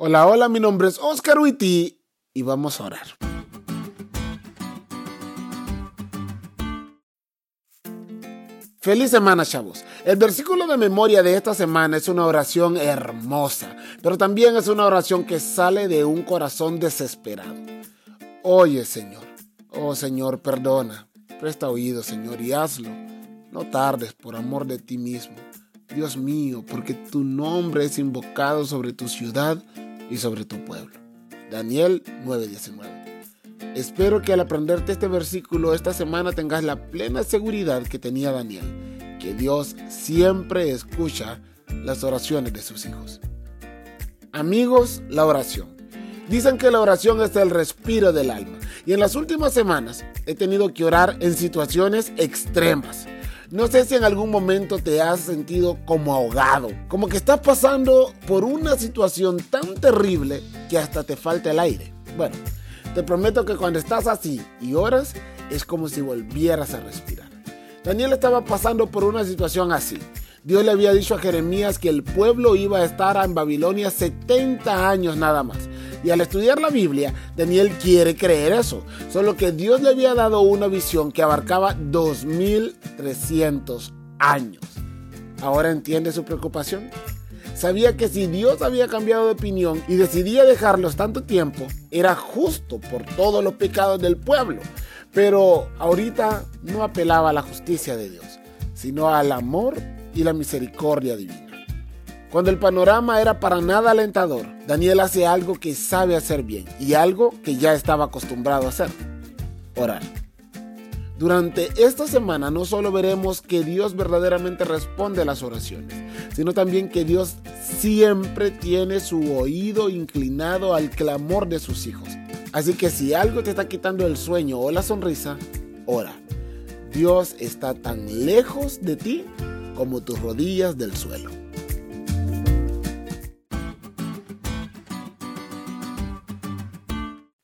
Hola, hola, mi nombre es Oscar Witty y vamos a orar. Feliz semana, chavos. El versículo de memoria de esta semana es una oración hermosa, pero también es una oración que sale de un corazón desesperado. Oye, Señor. Oh, Señor, perdona. Presta oído, Señor, y hazlo. No tardes por amor de ti mismo. Dios mío, porque tu nombre es invocado sobre tu ciudad y sobre tu pueblo. Daniel 9:19. Espero que al aprenderte este versículo esta semana tengas la plena seguridad que tenía Daniel, que Dios siempre escucha las oraciones de sus hijos. Amigos, la oración. Dicen que la oración es el respiro del alma y en las últimas semanas he tenido que orar en situaciones extremas. No sé si en algún momento te has sentido como ahogado, como que estás pasando por una situación tan terrible que hasta te falta el aire. Bueno, te prometo que cuando estás así y oras, es como si volvieras a respirar. Daniel estaba pasando por una situación así. Dios le había dicho a Jeremías que el pueblo iba a estar en Babilonia 70 años nada más. Y al estudiar la Biblia, Daniel quiere creer eso. Solo que Dios le había dado una visión que abarcaba 2300 años. ¿Ahora entiende su preocupación? Sabía que si Dios había cambiado de opinión y decidía dejarlos tanto tiempo, era justo por todos los pecados del pueblo. Pero ahorita no apelaba a la justicia de Dios, sino al amor y la misericordia divina. Cuando el panorama era para nada alentador, Daniel hace algo que sabe hacer bien y algo que ya estaba acostumbrado a hacer, orar. Durante esta semana no solo veremos que Dios verdaderamente responde a las oraciones, sino también que Dios siempre tiene su oído inclinado al clamor de sus hijos. Así que si algo te está quitando el sueño o la sonrisa, ora. Dios está tan lejos de ti como tus rodillas del suelo.